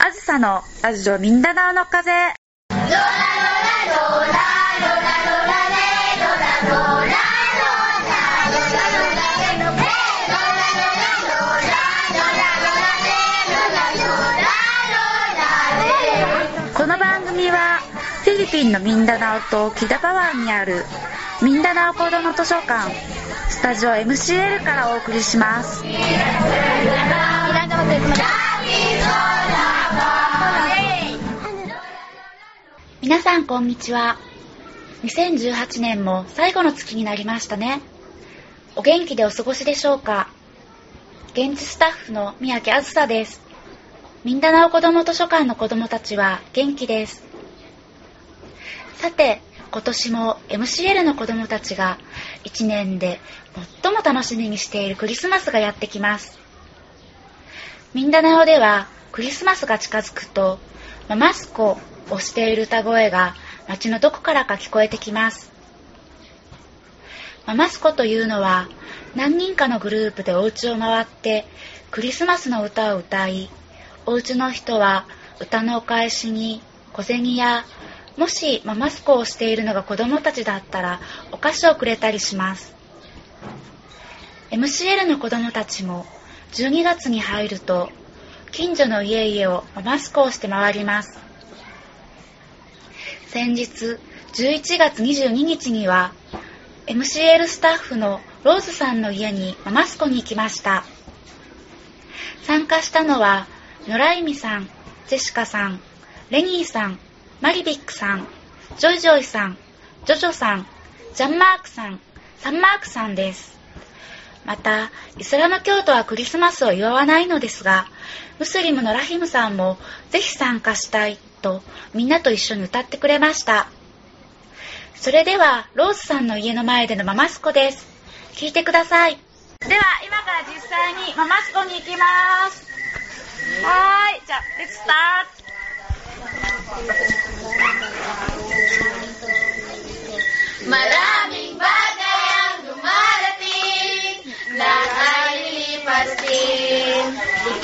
あずさのラジオみんななおの風。この番組はフィリピンのミンダナオとキダパ湾にあるミンダナオ子ども図書館スタジオ MCL からお送りします。皆さんこんにちは。2018年も最後の月になりましたね。お元気でお過ごしでしょうか？現地スタッフの三宅あずさです。みんななお子ども図書館の子どもたちは元気です。さて、今年も MCL の子どもたちが1年で最も楽しみにしているクリスマスがやってきます。ミンダナオではクリスマスが近づくとママスコをしている歌声が街のどこからか聞こえてきます。ママスコというのは何人かのグループでお家を回ってクリスマスの歌を歌い、お家の人は歌のお返しに小銭やもしママスコをしているのが子供たちだったらお菓子をくれたりします。MCL の子供たちも12月に入ると近所の家々をママスコをして回ります。先日11月22日には MCL スタッフのローズさんの家にママスコに行きました。参加したのはノライミさん、ジェシカさん、レニーさん、マリビックさん、ジョイジョイさん、ジョジョさん、ジャンマークさん、サンマークさんです。また、イスラム教徒はクリスマスを祝わないのですが、ムスリムのラヒムさんもぜひ参加したいとみんなと一緒に歌ってくれました。それでは、ローズさんの家の前でのママスコです。聞いてください。では、今から実際にママスコに行きます。はーい、じゃあ、レッツスタート Maraming bagay ang dumarating, lahat lilipas din.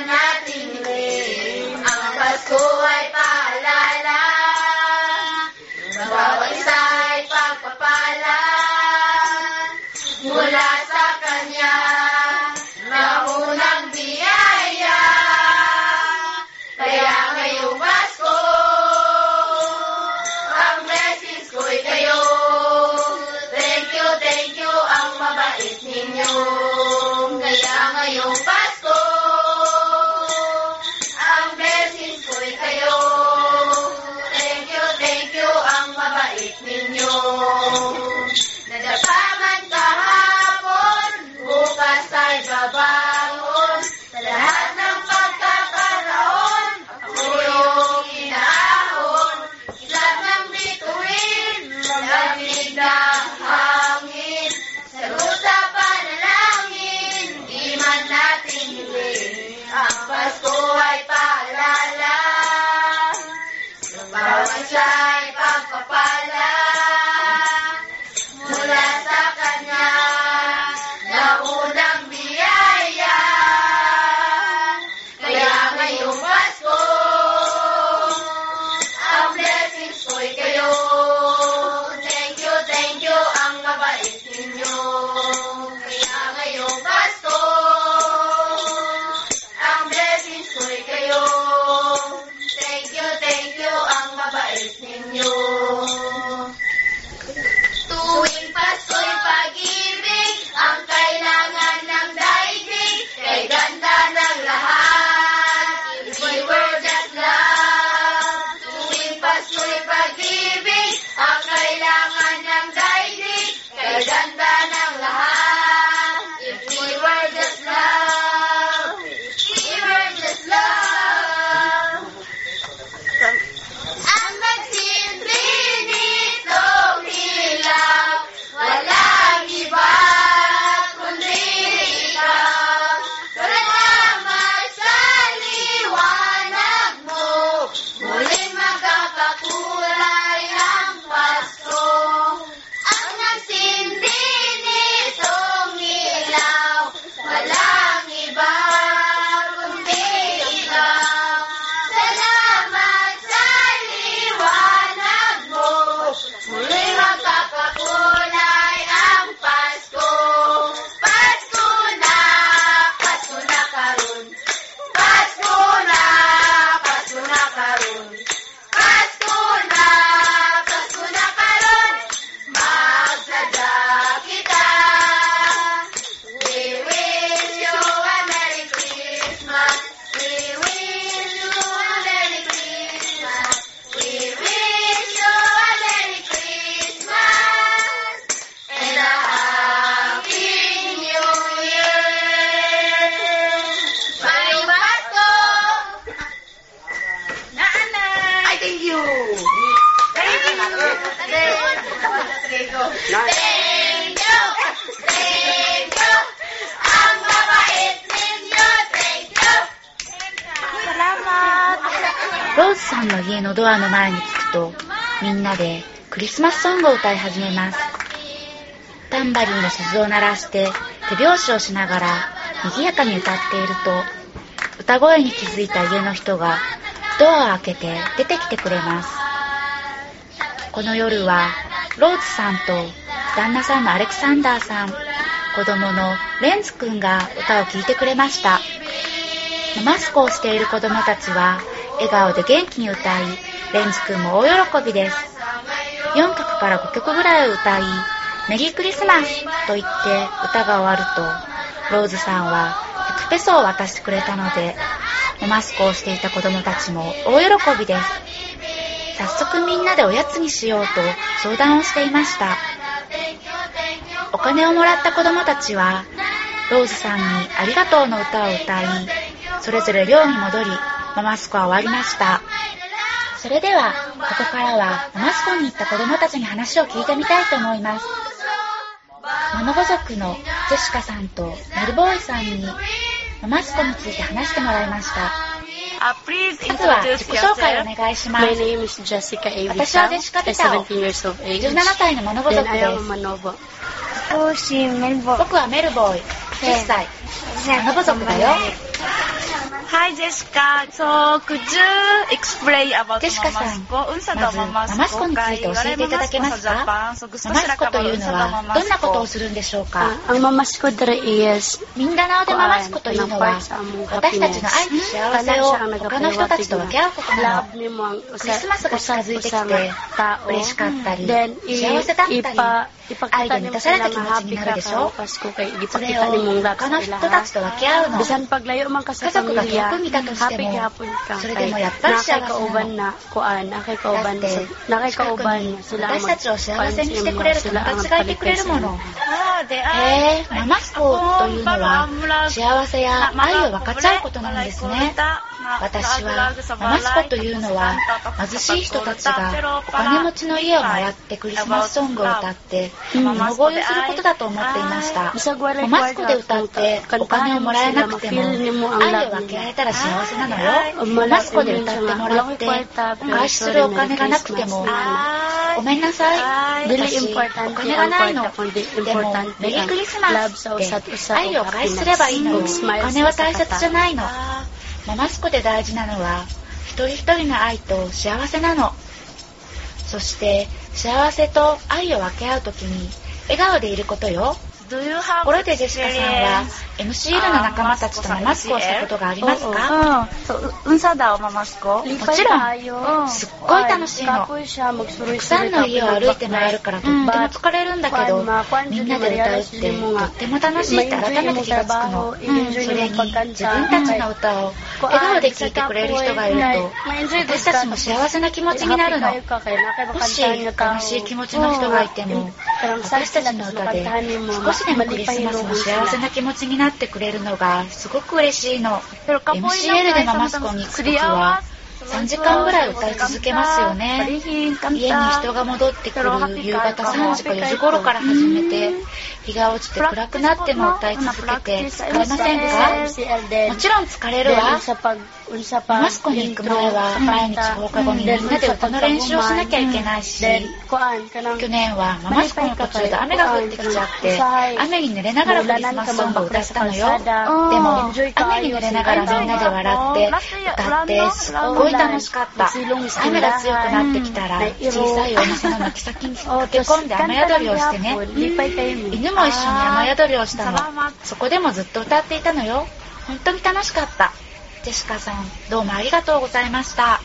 mañana. Salvador. ドアの前に着くと、みんなでクリスマスソングを歌い始めます。タンバリンの鈴を鳴らして手拍子をしながら賑やかに歌っていると、歌声に気づいた家の人がドアを開けて出てきてくれます。この夜はローズさんと旦那さんのアレクサンダーさん、子供のレンズくんが歌を聴いてくれました。マスクをしている子供たちは笑顔で元気に歌い、レンズくんも大喜びです。4曲から5曲ぐらい歌い、メリークリスマスと言って歌が終わると、ローズさんは100ペソを渡してくれたので、マスクをしていた子供たちも大喜びです。早速みんなでおやつにしようと相談をしていました。お金をもらった子供たちは、ローズさんにありがとうの歌を歌い、それぞれ寮に戻り、ママスコは終わりました。それでは、ここからはママスコに行った子供たちに話を聞いてみたいと思います。ママ語族のジェシカさんとメルボーイさんにママスコについて話してもらいました。Uh, まずは自己紹介.お願いします。私はジェシカビタオ。17 years of age. 17歳のマノ語 Then 族です。僕はメルボーイ、10歳。マノ語族だよ。はい、ジェシカ、そう、くじゅ、エクスプレイアバウトママスコ、うんさとママ。ま、ずママスコについて教えていただけますか？ママスコというのは、どんなことをするんでしょうか？ママスコって言えます。みんなおでママスコというのは、私たちの愛とお金を他の人たちと分け合うことから。クリスマスが近づいてきて、嬉しかったり、幸せだったり。愛が満たされた気持ちになるでしょ？他の人たちと分け合うの家ハッピーキャプにしてもそれでもやっぱり幸せなの。だって近くに私たちを幸せにしてくれる友達がいてくれるものへえー、マナスというのは幸せや愛を分かち合うことなんですね。私はママスコというのは貧しい人たちがお金持ちの家を回ってクリスマスソングを歌って物乞いをすることだと思っていました。ママスコで歌ってお金をもらえなくても愛を分け合えたら幸せなのよ。ママスコで歌ってもらってお返しするお金がなくてもごめんなさい。私お金がないの。でもメリークリスマスって愛を返しすればいいの.お金は大切じゃ.ないのママスコで大事なのは一人一人の愛と幸せなの。そして幸せと愛を分け合う時に笑顔でいることよ。ところでジェシカさんは MCL の仲間たちとママスコをしたことがありますか？うん。そう、うんさだおママスコ。もちろんすっごい楽しいのたくさん。の家を歩いて回るからとっても疲れるんだけど、みんなで歌うってとっても楽しいって改めて気がつくの。それに自分たちの歌を笑顔で聴いてくれる人がいると、私たちも幸せな気持ちになるの。もし悲しい気持ちの人がいても、私たちの歌で少しでもクリスマスの幸せな気持ちになってくれるのがすごく嬉しいの。MCL でママスコに行くときは、3時間ぐらい歌い続けますよね。家に人が戻ってくる夕方3時か4時頃から始めて、日が落ちて暗くなっても歌い続けて疲れませんか？もちろん疲れるわ。ママスコに行く前は毎日放課後にみんなで歌の練習をしなきゃいけないし、去年はママスコの途中で雨が降ってきちゃって、雨に濡れながらクリスマスソングを歌ったのよ。でも、雨に濡れながらみんなで笑って、歌って、すっごい楽しかった。雨が強くなってきたら、小さいお店の軒先に駆け込んで雨宿りをしてね。犬も一緒に雨宿りをしたの。そこでもずっと歌っていたのよ。本当に楽しかった。ジェシカさん、どうもありがとうございました。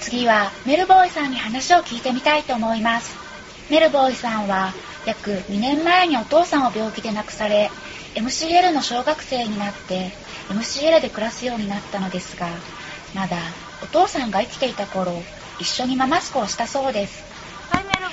次は、メルボーイさんに話を聞いてみたいと思います。メルボーイさんは、約2年前にお父さんを病気で亡くされ、MCL の小学生になって、MCL で暮らすようになったのですが、まだお父さんが生きていた頃、一緒にママスコをしたそうです。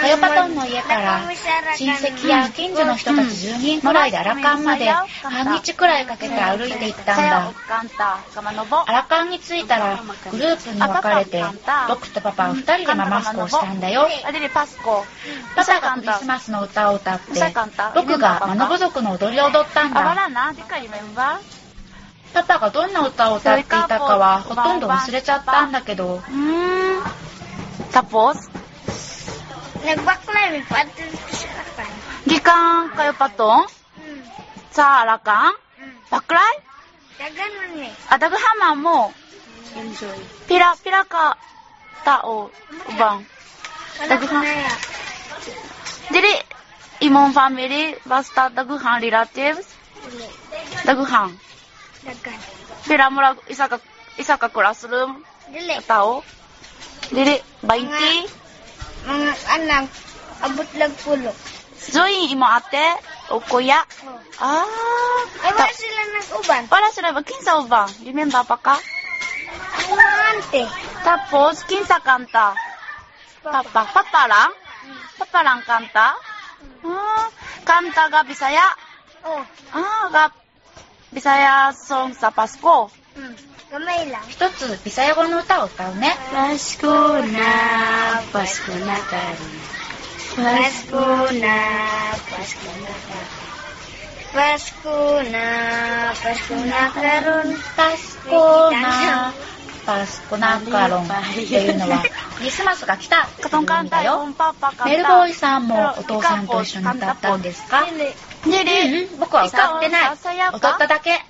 カヨパトンの家から親戚や近所の人たち10人くらいでアラカンまで半日くらいかけて歩いて行ったんだ.アラカンに着いたらグループに分かれて僕とパパは2人でママスコをしたんだよ。パパがクリスマスの歌を歌って僕がマノボ族の踊りを踊ったん Ah, だ。パパがどんな歌を歌っていたかはほとんど忘れちゃったんだけど Hmm. Tapos, Nagbaklay, may patin ko sa akin. gikan kayo paton Hmm. sa Arakan? Hmm. Baklay? Kaganon eh. Ah, daghaman mo. Enjoy. Pira, pira ka tao, ubang. Ya. Dili, imong family, basta daguhan relatives, daguhan. Dagan. Pira mo lang, isa ka, isa ka classroom, Dili. tao. Dili, 20. Mga anak, abot lag pulo. Join imo ate, o kuya. Oh. Ah, Ay, wala ta- sila nag-uban. wala sila? Kinsa ubang? Remember pa ka? Ang mga ante. Tapos, kinsa kanta? Papa. Papa lang? Papa lang kanta? Ah, kanta ga Bisaya? Oh. Ah, ga Bisaya song sa Pasko. Hmm. 一つピサヤ語の歌を歌うね。バスコーナー、バスコナタリナ。バスコーナー、バスコナタリナ。バスコーナー、バスコナカロン、バスコーナー、バスコナカロンっていうのは、クリスマスが来たっていうんだよ。メルボーイさんもお父さんと一緒に歌ったんですか？うん、僕は歌ってない。歌っただけ。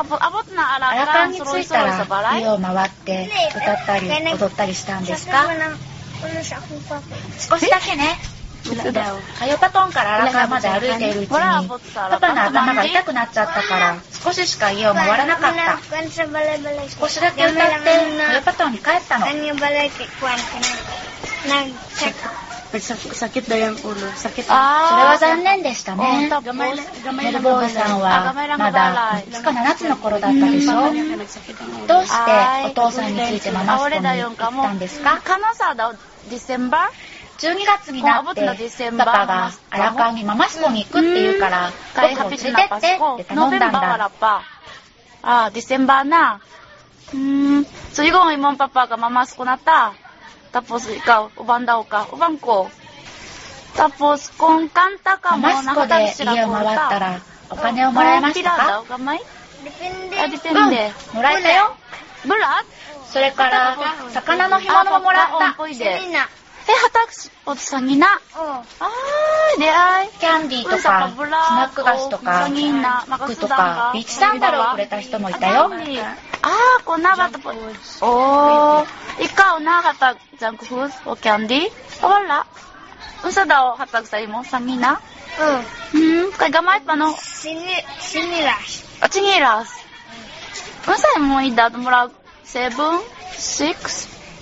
アラカン alakan, に着いたら.家を回って歌ったり踊ったりしたんですか？少しだけね。カヨパトンからアラカンまで歩いているうちにパパの.頭が痛くなっちゃったから少ししか家を回らなかった。少しだけ歌ってカヨパトンに帰ったの。ぱりさ sakit daw yung ulo. Sakit. Ah, それは残念でしたね。メルボーイさんはまだいつか7つの頃だったでしょ。どうしてお父さんについてママスコに行ったんですか。カノサダディセンバー。12月になって、パパが、アラカンにママスコに行くって言うから、僕を連れてって、って頼んだんだ。ああ、ディセンバーな。うーん。次後、イモンパパがママスコなった。Tapos ikaw, uban daw ka. Uban ko. Tapos, kung kanta ka マ mo, マスコで家を回ったらお金をもらえましたか daw, gamay? Depende. Ah, うん、depende. もらえたよ。Bulat? それから魚の干物ももらった。え、はたくし、おつさぎナ。うん。あー、出会い。キャンディーとか、スナック菓子とか、マックとか、ビーチサンダルをくれた人もいたよ。あー、こんなかった。おー、いかおなはた、ジャンクフーズ、おキャンディー。ほら。うそだお、はたくさいも、さみな。うん。うん、これがまいっぱの？しに、しにらし。あ、ちにらす。うん。うそいも、いだ、もら、セブン、シックス、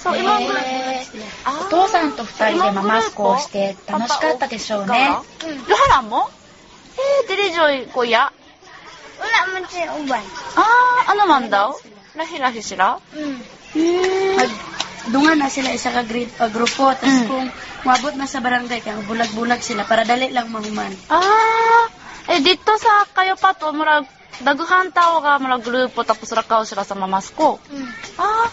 by grupo. So, Hey. imong grupo. お父さんと二人でママスコをして楽しかったでしょうね。 Laharan mo? Eh, dili joy kuya. Wala man siya uban. Ah, ano man daw? Lahi-lahi sila? Mm. Hmm. Dungan na sila isa ka grade, uh, grupo, tapos Mm. kung mabot na sa barangay, kaya bulag-bulag sila para dali lang mahuman. Ah, eh dito sa kayo pa to, murag daguhan tao ka murag grupo tapos rakaw sila sa mamasko. Mm. Ah,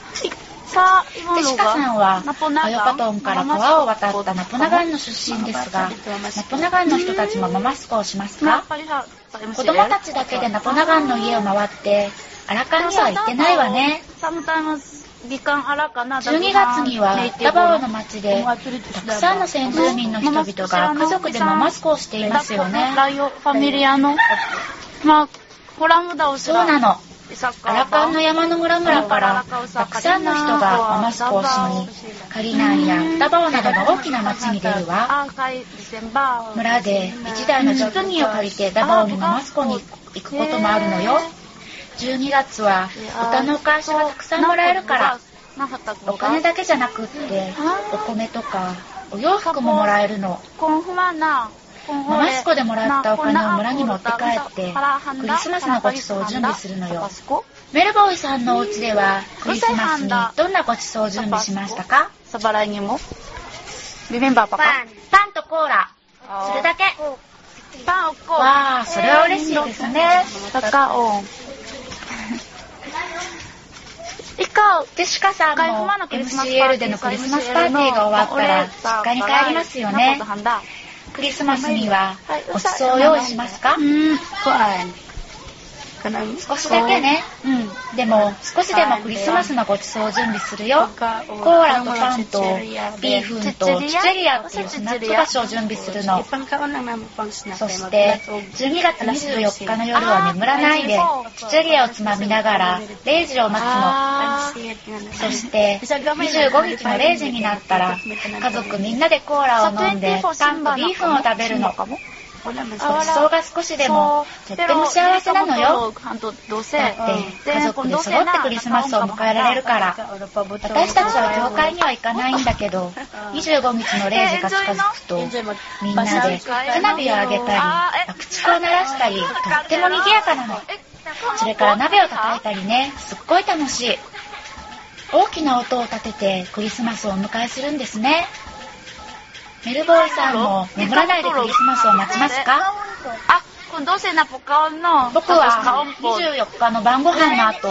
i- sa で、シカ?さんは?アヨパトンから川を渡ったナポナガンの出身ですが、ナポナガンの人たちもママスコをしますか?子供たちだけでナポナガンの家を回って、アラカンには行ってないわね。Sometimes, gikan ala ka na. 12月にはダバオの町で、たくさんの先住民の人々が家族でママスコをしていますよね。そうなの。サッカーアラカンの山の村々から、たくさんの人がママスコをしに、カリナンやダバオなどの大きな町に出るわ。村で1台のジップニーを借りてダバオにママスコに行くこともあるのよ。12月は歌のお返しがたくさんもらえるから、お金だけじゃなくって、お米とかお洋服ももらえるの。マスコでもらったお金を村に持って帰って、クリスマスのごちそうを準備するのよ。メルボーイさんのお家ではクリスマスにどんなごちそうを準備しましたか？Sa balay niyo mo? Remember pa ka? Pan. パンとコーラ。それだけ。Pao ko. わあ、それは嬉しいですね。Kakao. Ikaw, で、シカさんも MCL でのクリスマスパーティーが終わったら実家に帰りますよね。クリスマスにはごちそうを用意しますか？Hmm, kuan. Kanang 少しだけね。うん。でも、少しでもクリスマスのごちそうを準備するよ。コーラとパンとビーフンとチチェリア？っていうスナック菓子を準備するの。そして、12月24日の夜は眠らないで、チチェリアをつまみながら0時を待つの。あそして、25日の0時になったら、家族みんなでコーラを飲んで、パンとビーフンを食べるの。が少しでも、とっても幸せなのよ。だって、家族で揃ってクリスマスを迎えられるから。私たちは教会には行かないんだけど、25日の0時が近づくと、みんなで花火を上げたり、爆竹を鳴らしたり、とっても賑やかなの。それから鍋を叩いたりね、すっごい楽しい。大きな音を立ててクリスマスをお迎えするんですね。メルボーイさんも眠らないでクリスマスを待ちますか？Ah, kung 12 na po kaon no. 僕は24日の晩ご飯の後、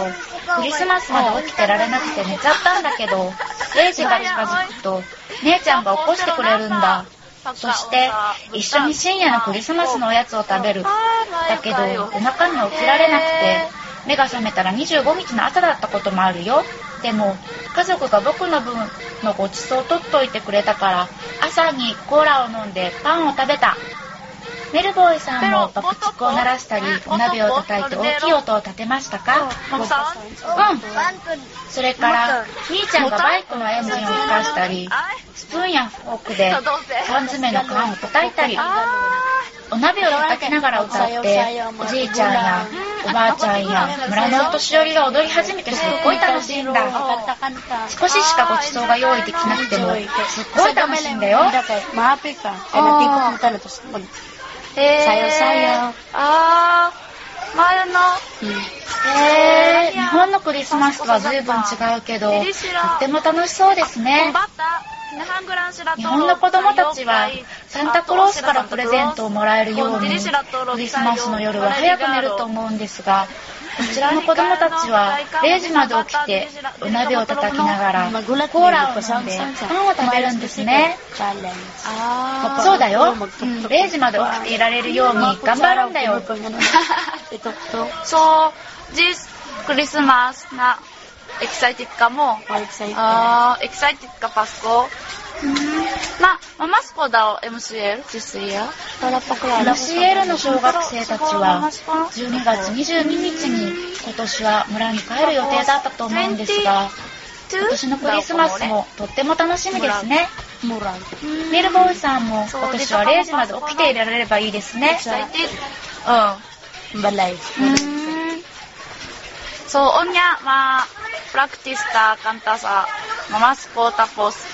クリスマスまで起きてられなくて寝ちゃったんだけど、0時が近づくと、姉ちゃんが起こしてくれるんだ。そして、一緒に深夜のクリスマスのおやつを食べる。だけど、夜中に起きられなくて、目が覚めたら25日の朝だったこともあるよ。でも、家族が僕の分のごちそうを取っといてくれたから、朝にコーラを飲んでパンを食べた。メルボーイさんも爆竹を鳴らしたり、お鍋を叩いて大きい音を立てましたか?うん。それから、兄ちゃんがバイクのエンジンを吹かしたり、スプーンやフォークで缶詰の缶を叩いたり、お鍋を叩きながら歌って、おじいちゃんやおばあちゃんや村のお年寄りが踊り始めてすっごい楽しいんだ。少ししかごちそうが用意できなくても、すっごい楽しいんだよ。Kaya natikot mo talo. Tapos mag... Eh, Sayo-sayo. Ah, mahal no. へー、日本のクリスマスとは随分違うけど、とっても楽しそうですね。日本の子供たちはサンタクロースからプレゼントをもらえるように、クリスマスの夜は早く寝ると思うんですが、ここちらの子供たちは0時まで起きてお鍋を叩きながらコーラをとしてパンを食べるんですね。そうだよ。0時まで起きていられるように頑張るんだよ。そうジースクリスマスなエキサイティッかも。エキサイティッカパスコ。MCL? の小学生たちは12月22日に今年は村に帰る予定だったと思うんですが今年のクリスマスもとっても楽しみですね。ミルボーイさんも今年は0時まで起きていられればいいですね。う。ん。バイバイそうおんにゃまあ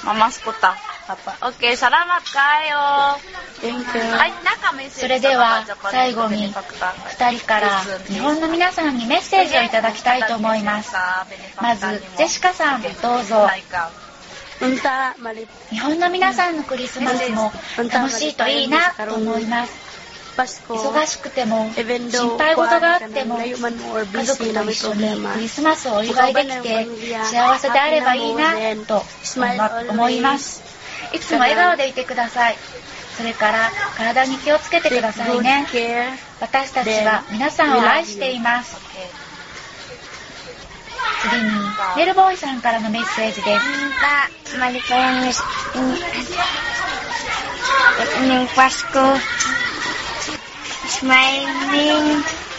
mamasko ta. Papa. Okay, salamat kayo. Thank you. はい、中メッセージそれでは最後に2人から日本の皆さんにメッセージをいただきたいと思います。まず、ジェシカさん、どうぞ。日本の皆さんのクリスマスも楽しいといいなと思います。忙しくても、心配事があっても、家族と一緒に.クリスマスをお祝いできて幸せであればいいなと思います。いつも笑顔でいてください。それから体に気をつけてくださいね.私たちは皆さんを愛しています。次に、メルボーイさんからのメッセージです。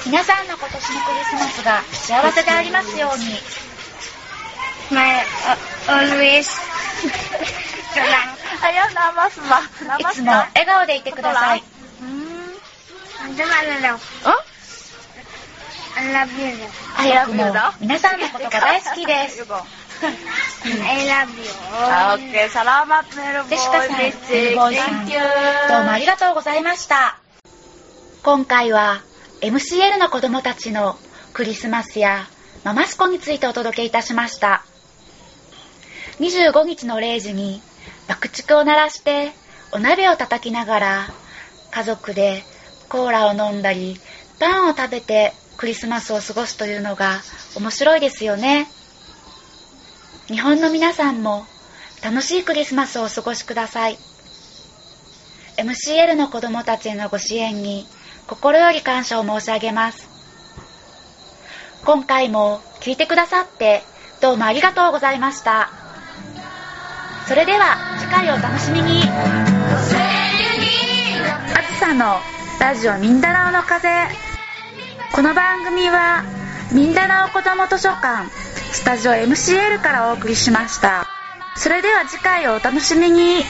皆さんの今年のクリスマスが幸せでありますように。My, uh, always. あやなますま。いつも笑顔でいてください。んー。でもあれだ。早くも皆さんのことが大好きです。I love you. OK, サラマプエルボイ。デシカさん、ルボさん。どうもありがとうございました。今回は MCL の子供たちのクリスマスやママスコについてお届けいたしました。25日の0時に爆竹を鳴らしてお鍋を叩きながら家族でコーラを飲んだりパンを食べてクリスマスを過ごすというのが面白いですよね。日本の皆さんも楽しいクリスマスをお過ごしください。MCL の子供たちへのご支援に心より感謝を申し上げます。今回も聞いてくださってどうもありがとうございました。それでは次回をお楽しみに。あずさのラジオミンダナオの風。この番組はミンダナオ子ども図書館スタジオ MCL からお送りしました。それでは次回をお楽しみに。